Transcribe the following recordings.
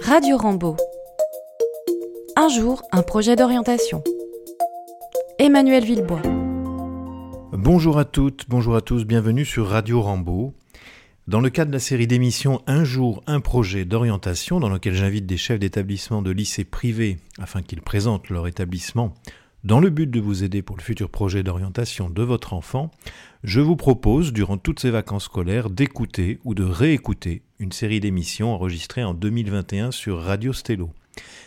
Radio Rambo. Un jour, un projet d'orientation. Emmanuel Villebois. Bonjour à toutes, bonjour à tous, bienvenue sur Radio Rambo. Dans le cadre de la série d'émissions Un jour, un projet d'orientation, dans lequel j'invite des chefs d'établissement de lycées privés afin qu'ils présentent leur établissement dans le but de vous aider pour le futur projet d'orientation de votre enfant, je vous propose, durant toutes ces vacances scolaires, d'écouter ou de réécouter une série d'émissions enregistrées en 2021 sur Radio Stello.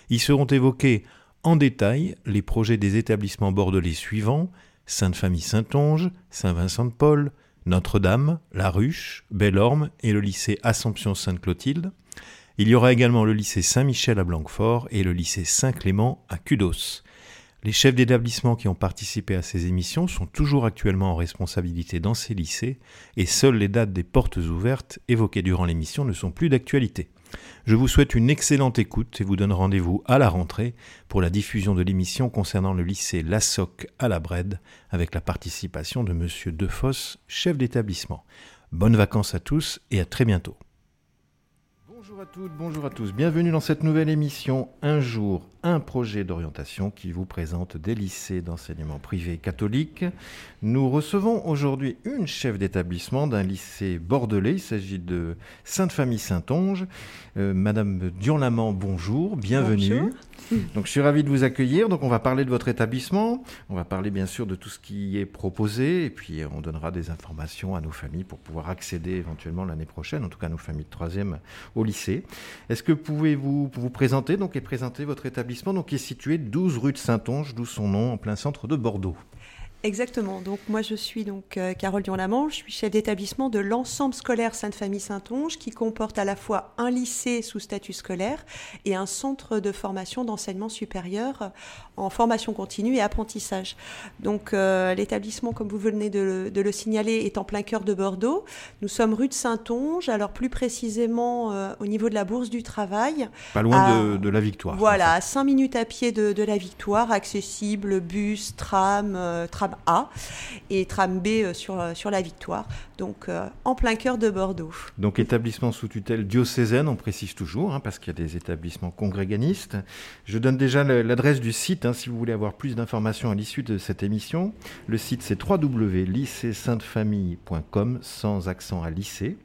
Y seront évoqués en détail les projets des établissements bordelais suivants Sainte-Famille-Saint-Onge, Saint-Vincent-de-Paul, Notre-Dame, La Ruche, Bellorme et le lycée Assomption-Sainte-Clotilde. Il y aura également le lycée Saint-Michel à Blanquefort et le lycée Saint-Clément à Cudos. Les chefs d'établissement qui ont participé à ces émissions sont toujours actuellement en responsabilité dans ces lycées et seules les dates des portes ouvertes évoquées durant l'émission ne sont plus d'actualité. Je vous souhaite une excellente écoute et vous donne rendez-vous à la rentrée pour la diffusion de l'émission concernant le lycée Lassoc à la Brède avec la participation de monsieur Defosse, chef d'établissement. Bonnes vacances à tous et à très bientôt. Bonjour à toutes, bonjour à tous. Bienvenue dans cette nouvelle émission Un jour, un projet d'orientation qui vous présente des lycées d'enseignement privé catholique. Nous recevons aujourd'hui une chef d'établissement d'un lycée bordelais. Il s'agit de Sainte-Famille-Saint-Onge. Euh, Madame Dion-Lamant, bonjour, bienvenue. Bonjour. Donc je suis ravi de vous accueillir. Donc on va parler de votre établissement, on va parler bien sûr de tout ce qui est proposé et puis on donnera des informations à nos familles pour pouvoir accéder éventuellement l'année prochaine, en tout cas nos familles de troisième au lycée. Est-ce que pouvez-vous vous présenter donc et présenter votre établissement donc qui est situé 12 rue de Saint-Onge, d'où son nom en plein centre de Bordeaux? Exactement. Donc moi je suis donc euh, Carole Dion-Lamant, je suis chef d'établissement de l'ensemble scolaire Sainte-Famille Saint-Onge qui comporte à la fois un lycée sous statut scolaire et un centre de formation d'enseignement supérieur en formation continue et apprentissage. Donc euh, l'établissement comme vous venez de le, de le, signaler est en plein cœur de Bordeaux. Nous sommes rue de Saint-Onge, alors plus précisément euh, au niveau de la Bourse du Travail. Pas loin à, de, de, la Victoire. Voilà, à 5 minutes à pied de, de la Victoire, accessible bus, tram, tram a et tram B euh, sur, sur la Victoire, donc euh, en plein cœur de Bordeaux. Donc établissement sous tutelle diocésaine, on précise toujours, hein, parce qu'il y a des établissements congréganistes. Je donne déjà l'adresse du site, hein, si vous voulez avoir plus d'informations à l'issue de cette émission. Le site c'est www.lycée-sainte-famille.com, sans accent à lycée.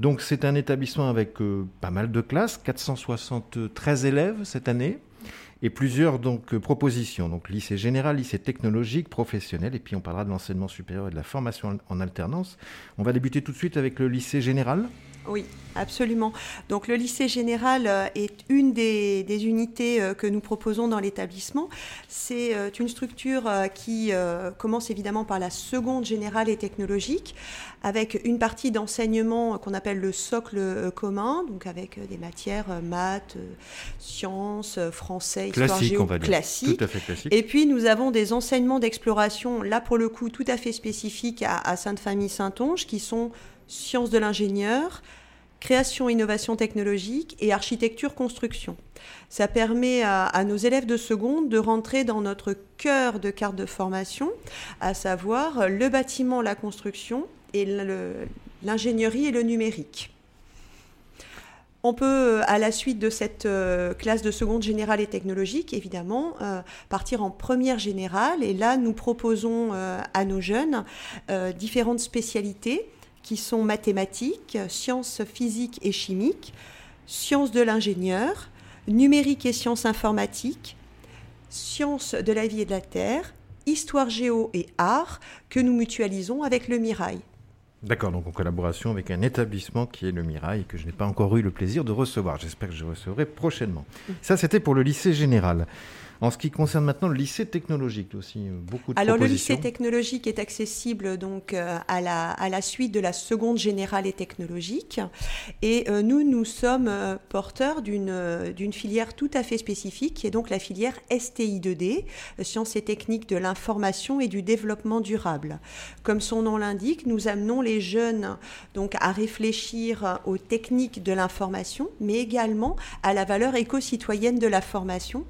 Donc c'est un établissement avec euh, pas mal de classes, 473 élèves cette année et plusieurs donc propositions. Donc lycée général, lycée technologique, professionnel, et puis on parlera de l'enseignement supérieur et de la formation en alternance. On va débuter tout de suite avec le lycée général. Oui, absolument. Donc le lycée général est une des, des unités que nous proposons dans l'établissement. C'est une structure qui commence évidemment par la seconde générale et technologique, avec une partie d'enseignement qu'on appelle le socle commun, donc avec des matières maths, sciences, français, histoire classique, géo, on va dire. classique. Tout à fait classique. Et puis nous avons des enseignements d'exploration, là pour le coup tout à fait spécifiques à, à Sainte-Famille-Saint-Onge, qui sont sciences de l'ingénieur, création, innovation technologique et architecture-construction. Ça permet à, à, nos élèves de seconde de rentrer dans notre cœur de carte de formation, à savoir le bâtiment, la construction et l'ingénierie et le numérique. On peut, à la suite de cette euh, classe de seconde générale et technologique, évidemment, euh, partir en première générale. Et là, nous proposons euh, à nos jeunes différentes spécialités qui sont mathématiques, sciences physiques et chimiques, sciences de l'ingénieur, numérique et sciences informatiques, sciences de la vie et de la terre, histoire géo et art, que nous mutualisons avec le Mirail. D'accord, donc en collaboration avec un établissement qui est le Mirail que je n'ai pas encore eu le plaisir de recevoir. J'espère que je recevrai prochainement. Ça, c'était pour le lycée général. En ce qui concerne maintenant le lycée technologique aussi, beaucoup de Alors le lycée technologique est accessible donc euh, à la, à la suite de la seconde générale et technologique. Et euh, nous, nous sommes euh, porteurs d'une d'une filière tout à fait spécifique, qui est donc la filière STI2D, Sciences et techniques de l'information et du développement durable. Comme son nom l'indique, nous amenons les jeunes donc à réfléchir aux techniques de l'information, mais également à la valeur éco-citoyenne de la formation.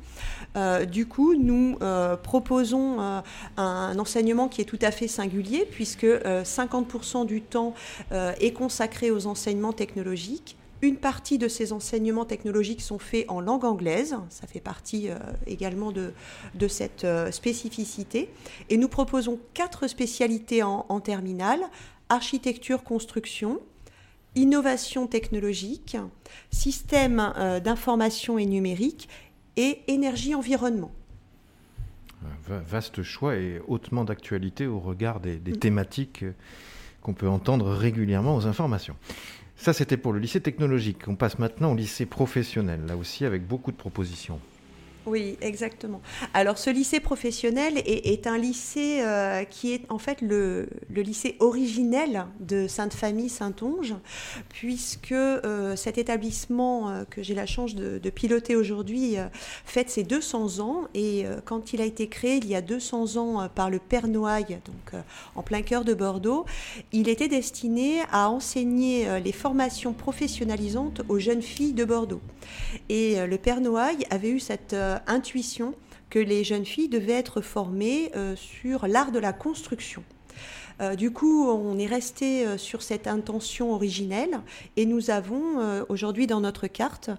Euh, du coup, nous euh, proposons euh, un enseignement qui est tout à fait singulier, puisque 50% du temps est consacré aux enseignements technologiques, Une partie de ces enseignements technologiques sont faits en langue anglaise, ça fait partie également de, cette spécificité. Et nous proposons quatre spécialités en, en terminale, architecture, construction, innovation technologique, système d'information et numérique et énergie-environnement. Vaste choix et hautement d'actualité au regard des, mm. thématiques qu'on peut entendre régulièrement aux informations. Ça, c'était pour le lycée technologique. On passe maintenant au lycée professionnel, là aussi avec beaucoup de propositions. Oui, exactement. Alors ce lycée professionnel est, un lycée euh, qui est en fait le, lycée originel de Sainte-Famille Saint-Onge, puisque euh, cet établissement euh, que j'ai la chance de, piloter aujourd'hui fête ses 200 ans et quand il a été créé il y a 200 ans par le Père Noailles, donc en plein cœur de Bordeaux, il était destiné à enseigner les formations professionnalisantes aux jeunes filles de Bordeaux. Et le Père Noailles avait eu cette intuition que les jeunes filles devaient être formées euh, sur l'art de la construction. Euh, du coup, on est resté sur cette intention originelle et nous avons aujourd'hui dans notre carte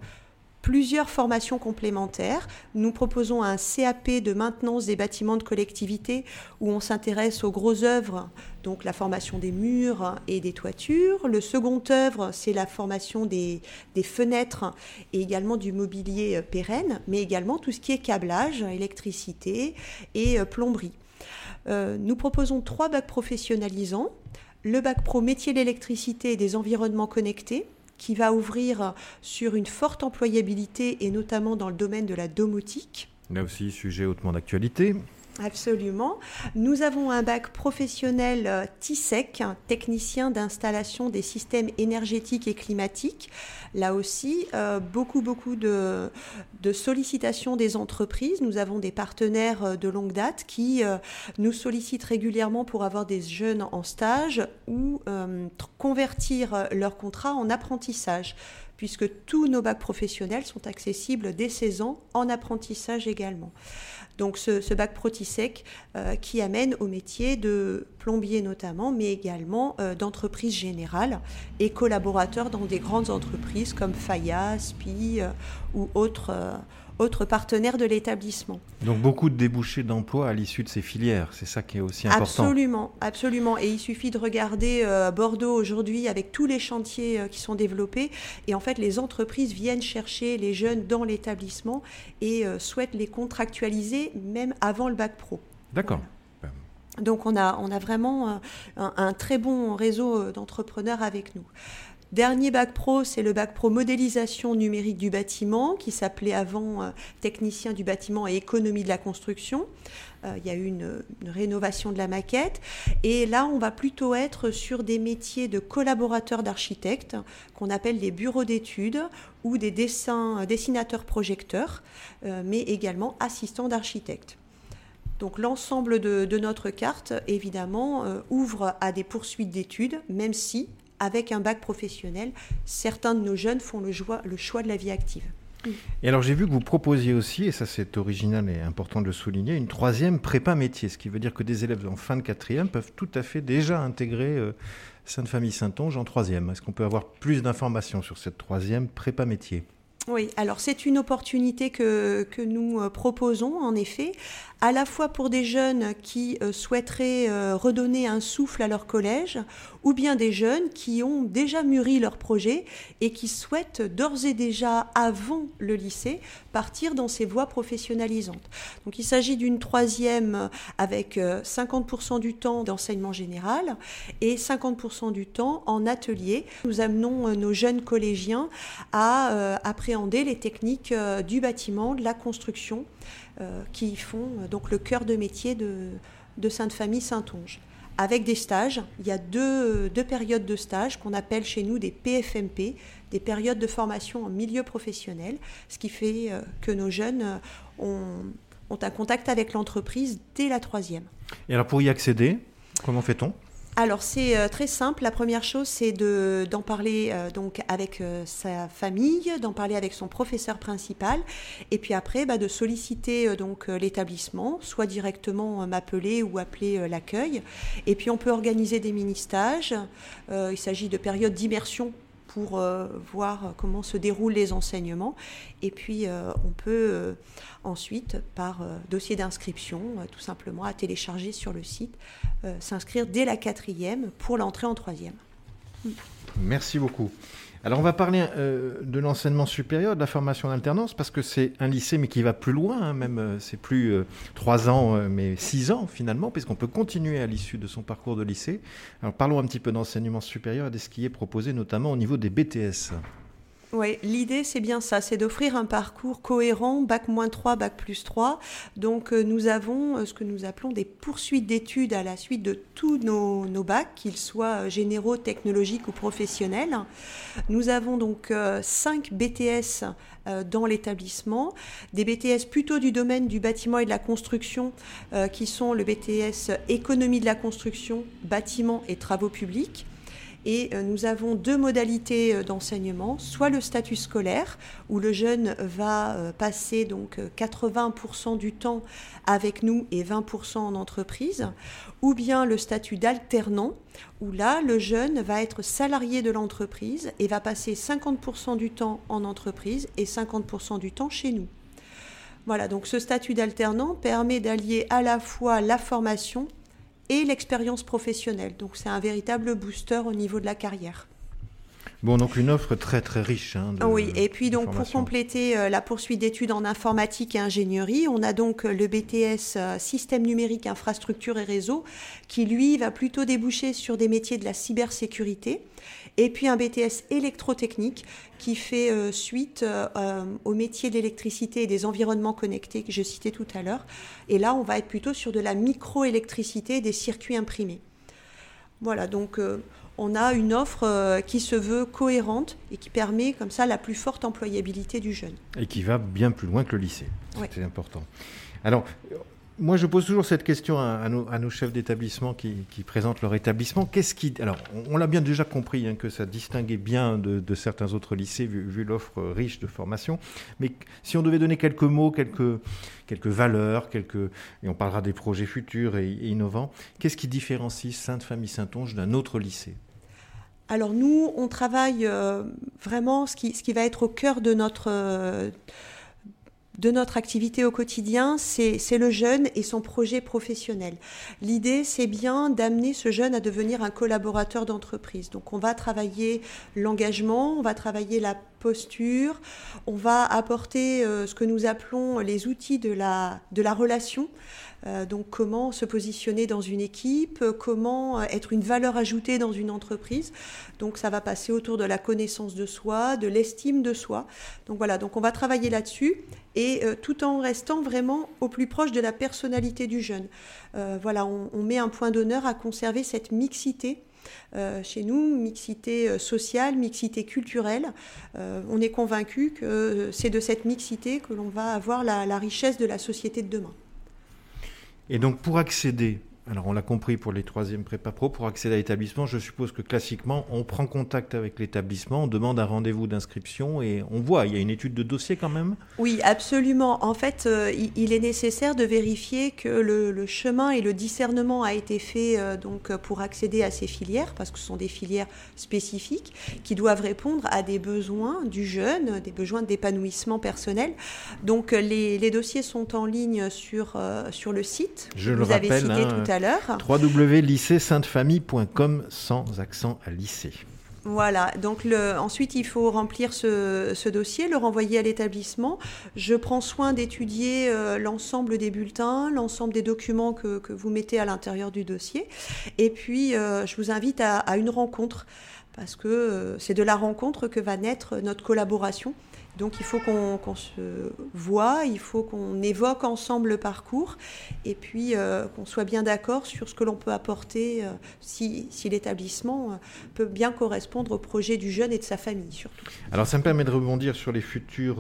plusieurs formations complémentaires. Nous proposons un CAP de maintenance des bâtiments de collectivité où on s'intéresse aux grosses œuvres, donc la formation des murs et des toitures. Le second œuvre, c'est la formation des, fenêtres et également du mobilier euh, pérenne, mais également tout ce qui est câblage, électricité et euh, plomberie. Euh, nous proposons trois bacs professionnalisants. Le bac pro métier de l'électricité et des environnements connectés, qui va ouvrir sur une forte employabilité et notamment dans le domaine de la domotique. Là aussi, sujet hautement d'actualité. Absolument. Nous avons un bac professionnel euh, TISEC, technicien d'installation des systèmes énergétiques et climatiques. Là aussi, euh, beaucoup, beaucoup de, sollicitations des entreprises. Nous avons des partenaires euh, de longue date qui nous sollicitent régulièrement pour avoir des jeunes en stage ou convertir leur contrat en apprentissage puisque tous nos bacs professionnels sont accessibles dès 16 ans en apprentissage également. Donc ce, bac Protisec euh, qui amène au métier de plombier notamment, mais également euh, d'entreprise générale et collaborateurs dans des grandes entreprises comme Faya, SPI euh, ou autres autres partenaires de l'établissement. Donc beaucoup de débouchés d'emploi à l'issue de ces filières, c'est ça qui est aussi important. Absolument, absolument. Et il suffit de regarder euh, Bordeaux aujourd'hui avec tous les chantiers euh, qui sont développés. Et en fait, les entreprises viennent chercher les jeunes dans l'établissement et euh, souhaitent les contractualiser même avant le bac pro. D'accord. Donc on a, on a vraiment un très bon réseau d'entrepreneurs avec nous. Dernier bac pro, c'est le bac pro modélisation numérique du bâtiment, qui s'appelait avant euh, technicien du bâtiment et économie de la construction. Euh, il y a eu une, rénovation de la maquette. Et là, on va plutôt être sur des métiers de collaborateurs d'architectes, qu'on appelle les bureaux d'études, ou des dessins, euh, dessinateurs projecteurs, mais également assistants d'architectes. Donc l'ensemble de, notre carte, évidemment, ouvre à des poursuites d'études, même si avec un bac professionnel, certains de nos jeunes font le, choix de la vie active. Et alors j'ai vu que vous proposiez aussi, et ça c'est original et important de le souligner, une troisième prépa métier, ce qui veut dire que des élèves en fin de quatrième peuvent tout à fait déjà intégrer euh, Sainte-Famille Saint-Onge en troisième. Est-ce qu'on peut avoir plus d'informations sur cette troisième prépa métier? Oui, alors c'est une opportunité que, que, nous euh, proposons en effet, à la fois pour des jeunes qui euh, souhaiteraient euh, redonner un souffle à leur collège, ou bien des jeunes qui ont déjà mûri leur projet et qui souhaitent d'ores et déjà, avant le lycée, partir dans ces voies professionnalisantes. Donc il s'agit d'une troisième avec 50% du temps d'enseignement général et 50% du temps en atelier. Nous amenons nos jeunes collégiens à appréhender les techniques du bâtiment, de la construction, euh, qui font euh, donc le cœur de métier de, Sainte-Famille Saint-Onge. Avec des stages, il y a deux, périodes de stage qu'on appelle chez nous des PFMP, des périodes de formation en milieu professionnel, ce qui fait euh, que nos jeunes ont, ont un contact avec l'entreprise dès la troisième. Et alors pour y accéder, comment fait-on? Alors c'est euh, très simple. La première chose, c'est d'en parler euh, donc avec euh, sa famille, d'en parler avec son professeur principal, et puis après bah, de solliciter donc l'établissement, soit directement m'appeler ou appeler l'accueil. Et puis on peut organiser des mini stages. il s'agit de périodes d'immersion pour voir comment se déroulent les enseignements. Et puis, on peut ensuite, par dossier d'inscription, tout simplement à télécharger sur le site, s'inscrire dès la quatrième pour l'entrée en troisième. Merci beaucoup. Alors on va parler euh, de l'enseignement supérieur, de la formation d'alternance, parce que c'est un lycée mais qui va plus loin, hein, même euh, c'est plus euh, trois ans mais six ans finalement, puisqu'on peut continuer à l'issue de son parcours de lycée. Alors parlons un petit peu d'enseignement supérieur et de ce qui est proposé notamment au niveau des BTS. Oui, l'idée c'est bien ça, c'est d'offrir un parcours cohérent, bac moins 3, bac plus 3. Donc euh, nous avons euh, ce que nous appelons des poursuites d'études à la suite de tous nos, bacs, qu'ils soient euh, généraux, technologiques ou professionnels. Nous avons donc 5 BTS dans l'établissement, des BTS plutôt du domaine du bâtiment et de la construction, qui sont le BTS économie de la construction, bâtiment et travaux publics et euh, nous avons deux modalités euh, d'enseignement, soit le statut scolaire, où le jeune va euh, passer donc 80% du temps avec nous et 20% en entreprise, ou bien le statut d'alternant, où là, le jeune va être salarié de l'entreprise et va passer 50% du temps en entreprise et 50% du temps chez nous. Voilà, donc ce statut d'alternant permet d'allier à la fois la formation et l'expérience professionnelle. Donc c'est un véritable booster au niveau de la carrière. Bon, donc une offre très très riche. Hein, oui, et puis donc pour compléter euh, la poursuite d'études en informatique et ingénierie, on a donc euh, le BTS euh, Système numérique, infrastructure et réseau, qui lui va plutôt déboucher sur des métiers de la cybersécurité, et puis un BTS électrotechnique qui fait suite au métier de l'électricité et des environnements connectés que je citais tout à l'heure. Et là, on va être plutôt sur de la microélectricité des circuits imprimés. Voilà, donc on a une offre euh, qui se veut cohérente et qui permet comme ça la plus forte employabilité du jeune. Et qui va bien plus loin que le lycée. C'est important. Alors, moi, je pose toujours cette question à, nos, chefs d'établissement qui, présentent leur établissement. Qu'est-ce qui. Alors, on, l'a bien déjà compris hein, que ça distinguait bien de, certains autres lycées, vu, l'offre riche de formation. Mais si on devait donner quelques mots, quelques, valeurs, quelques. Et on parlera des projets futurs et, innovants, qu'est-ce qui différencie Sainte-Famille Saint-Onge d'un autre lycée? Alors nous, on travaille euh, vraiment ce qui, ce qui, va être au cœur de notre, euh, de notre activité au quotidien, c'est le jeune et son projet professionnel. L'idée, c'est bien d'amener ce jeune à devenir un collaborateur d'entreprise. Donc on va travailler l'engagement, on va travailler la posture, on va apporter euh, ce que nous appelons les outils de la, de la relation. Euh, donc comment se positionner dans une équipe, comment être une valeur ajoutée dans une entreprise. Donc ça va passer autour de la connaissance de soi, de l'estime de soi. Donc voilà, donc on va travailler là-dessus et euh, tout en restant vraiment au plus proche de la personnalité du jeune. voilà, on, met un point d'honneur à conserver cette mixité. Chez nous, mixité sociale, mixité culturelle. on est convaincu que c'est de cette mixité que l'on va avoir la richesse de la société de demain. Et donc pour accéder alors on l'a compris pour les troisièmes prépa pro, pour accéder à l'établissement, je suppose que classiquement, on prend contact avec l'établissement, on demande un rendez-vous d'inscription et on voit, il y a une étude de dossier quand même? Oui, absolument. En fait, euh, il est nécessaire de vérifier que le, chemin et le discernement a été fait euh, donc, pour accéder à ces filières, parce que ce sont des filières spécifiques qui doivent répondre à des besoins du jeune, des besoins d'épanouissement personnel. Donc les, dossiers sont en ligne sur, euh, sur le site. Je le rappelle, avez cité hein, tout à l'heure. www.lycée-sainte-famille.com sans accent à lycée. Voilà, donc le, ensuite il faut remplir ce, dossier, le renvoyer à l'établissement. Je prends soin d'étudier euh, l'ensemble des bulletins, l'ensemble des documents que, vous mettez à l'intérieur du dossier. Et puis euh, je vous invite à, une rencontre, parce que euh, c'est de la rencontre que va naître notre collaboration. Donc il faut qu'on se voit, il faut qu'on évoque ensemble le parcours et puis euh, qu'on soit bien d'accord sur ce que l'on peut apporter euh, si, l'établissement euh, peut bien correspondre au projet du jeune et de sa famille surtout. Alors ça me permet de rebondir sur les futurs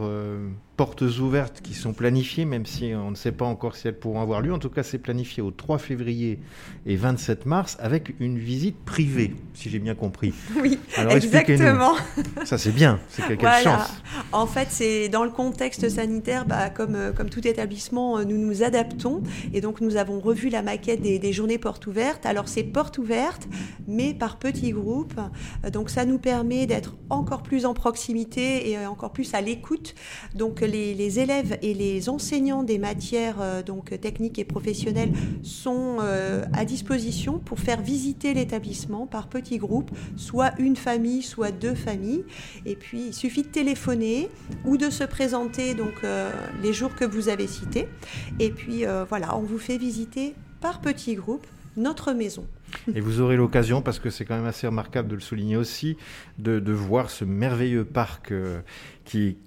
portes ouvertes qui sont planifiées, même si on ne sait pas encore si elles pourront avoir lieu. En tout cas, c'est planifié au 3 février et 27 mars avec une visite privée, si j'ai bien compris. Oui, exactement. Ça, c'est bien. C'est quelle chance. En fait, c'est dans le contexte sanitaire, bah, comme, euh, comme tout établissement, euh, nous nous adaptons. Et donc, nous avons revu la maquette des, des journées portes ouvertes. Alors, c'est portes ouvertes, mais par petits groupes. Euh, donc, ça nous permet d'être encore plus en proximité et encore plus à l'écoute. Donc, les, élèves et les enseignants des matières euh, donc, techniques et professionnelles sont euh, à disposition pour faire visiter l'établissement par petits groupes, soit une famille, soit deux familles. Et puis, il suffit de téléphoner ou de se présenter donc, euh, les jours que vous avez cités. Et puis, voilà, on vous fait visiter par petits groupes notre maison. Et vous aurez l'occasion, parce que c'est quand même assez remarquable de le souligner aussi, de, de voir ce merveilleux parc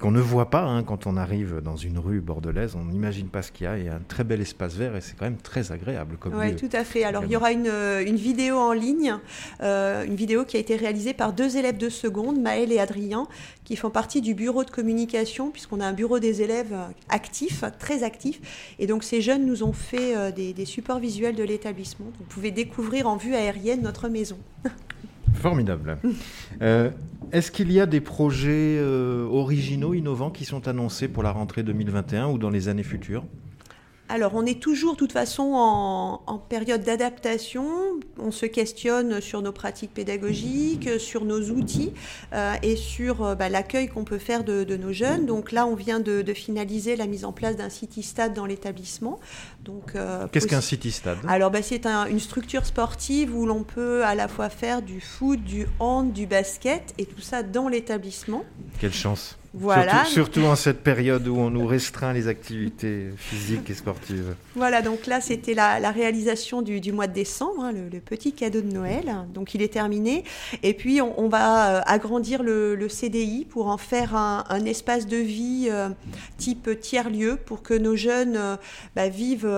qu'on ne voit pas hein, quand on arrive dans une rue bordelaise. On n'imagine pas ce qu'il y a. Il y a un très bel espace vert et c'est quand même très agréable comme Oui, tout à fait. Alors, il y aura une, euh, une vidéo en ligne, euh, une vidéo qui a été réalisée par deux élèves de seconde, Maël et Adrien, qui font partie du bureau de communication, puisqu'on a un bureau des élèves actifs, très actifs. Et donc, ces jeunes nous ont fait euh, des, des supports visuels de l'établissement. Vous pouvez découvrir en vue aérienne notre maison. Formidable. Euh, est-ce qu'il y a des projets euh, originaux, innovants qui sont annoncés pour la rentrée 2021 ou dans les années futures? Alors, on est toujours, de toute façon, en, période d'adaptation. On se questionne sur nos pratiques pédagogiques, sur nos outils euh, et sur euh, bah, l'accueil qu'on peut faire de, nos jeunes. Donc là, on vient de, finaliser la mise en place d'un city stade dans l'établissement. Donc, euh, qu'est-ce qu'un city stade? Alors, bah, c'est une structure sportive où l'on peut à la fois faire du foot, du hand, du basket et tout ça dans l'établissement. Quelle chance voilà. Surtout, en cette période où on nous restreint les activités physiques et sportives. Voilà, donc là, c'était la, réalisation du, mois de décembre, hein, le, petit cadeau de Noël. Donc, il est terminé. Et puis, on, va euh, agrandir le, CDI pour en faire un, espace de vie euh, type tiers-lieu pour que nos jeunes euh, bah, vivent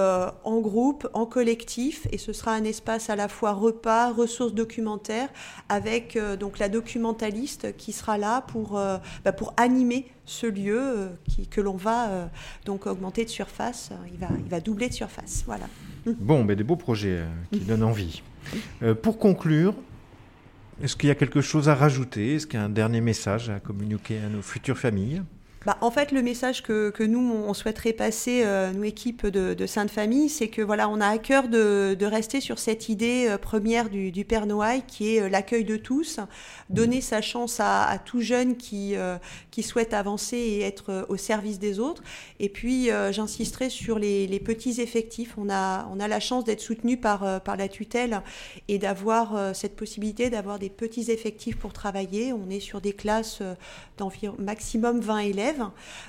en groupe, en collectif. Et ce sera un espace à la fois repas, ressources documentaires, avec donc la documentaliste qui sera là pour, bah, pour animer ce lieu euh, qui, que l'on va euh, donc augmenter de surface. Il va, il va doubler de surface. Voilà. Bon, mais des beaux projets euh, qui donnent envie. pour conclure, est-ce qu'il y a quelque chose à rajouter? Est-ce qu'il y a un dernier message à communiquer à nos futures familles? Bah, en fait, le message que, que nous, on souhaiterait passer, euh, nous, équipe de, de Sainte-Famille, c'est que voilà, on a à cœur de, de rester sur cette idée euh, première du, du, Père Noël, qui est euh, l'accueil de tous, donner sa chance à, à tout jeune qui, qui souhaite avancer et être au service des autres. Et puis, j'insisterai sur les, les, petits effectifs. On a, on a la chance d'être soutenu par, par la tutelle et d'avoir cette possibilité d'avoir des petits effectifs pour travailler. On est sur des classes d'environ maximum 20 élèves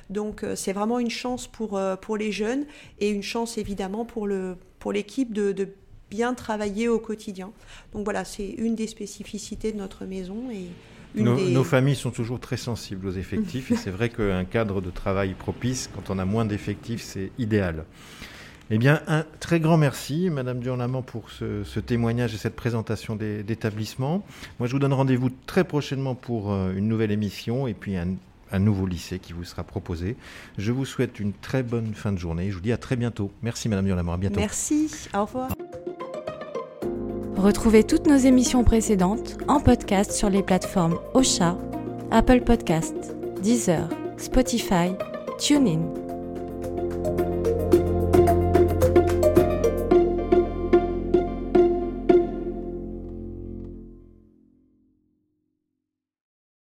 donc euh, c'est vraiment une chance pour, euh, pour les jeunes et une chance évidemment pour l'équipe pour de, de bien travailler au quotidien. Donc voilà, c'est une des spécificités de notre maison et nos, nos, familles sont toujours très sensibles aux effectifs et c'est vrai qu'un cadre de travail propice, quand on a moins d'effectifs, c'est idéal. Eh bien, un très grand merci, Madame Durlamant, pour ce, ce, témoignage et cette présentation d'établissement. Moi, je vous donne rendez-vous très prochainement pour euh, une nouvelle émission et puis un un nouveau lycée qui vous sera proposé. Je vous souhaite une très bonne fin de journée. Je vous dis à très bientôt. Merci Madame Durlamont, à bientôt. Merci, au revoir. Retrouvez toutes nos émissions précédentes en podcast sur les plateformes Ocha, Apple Podcast, Deezer, Spotify, TuneIn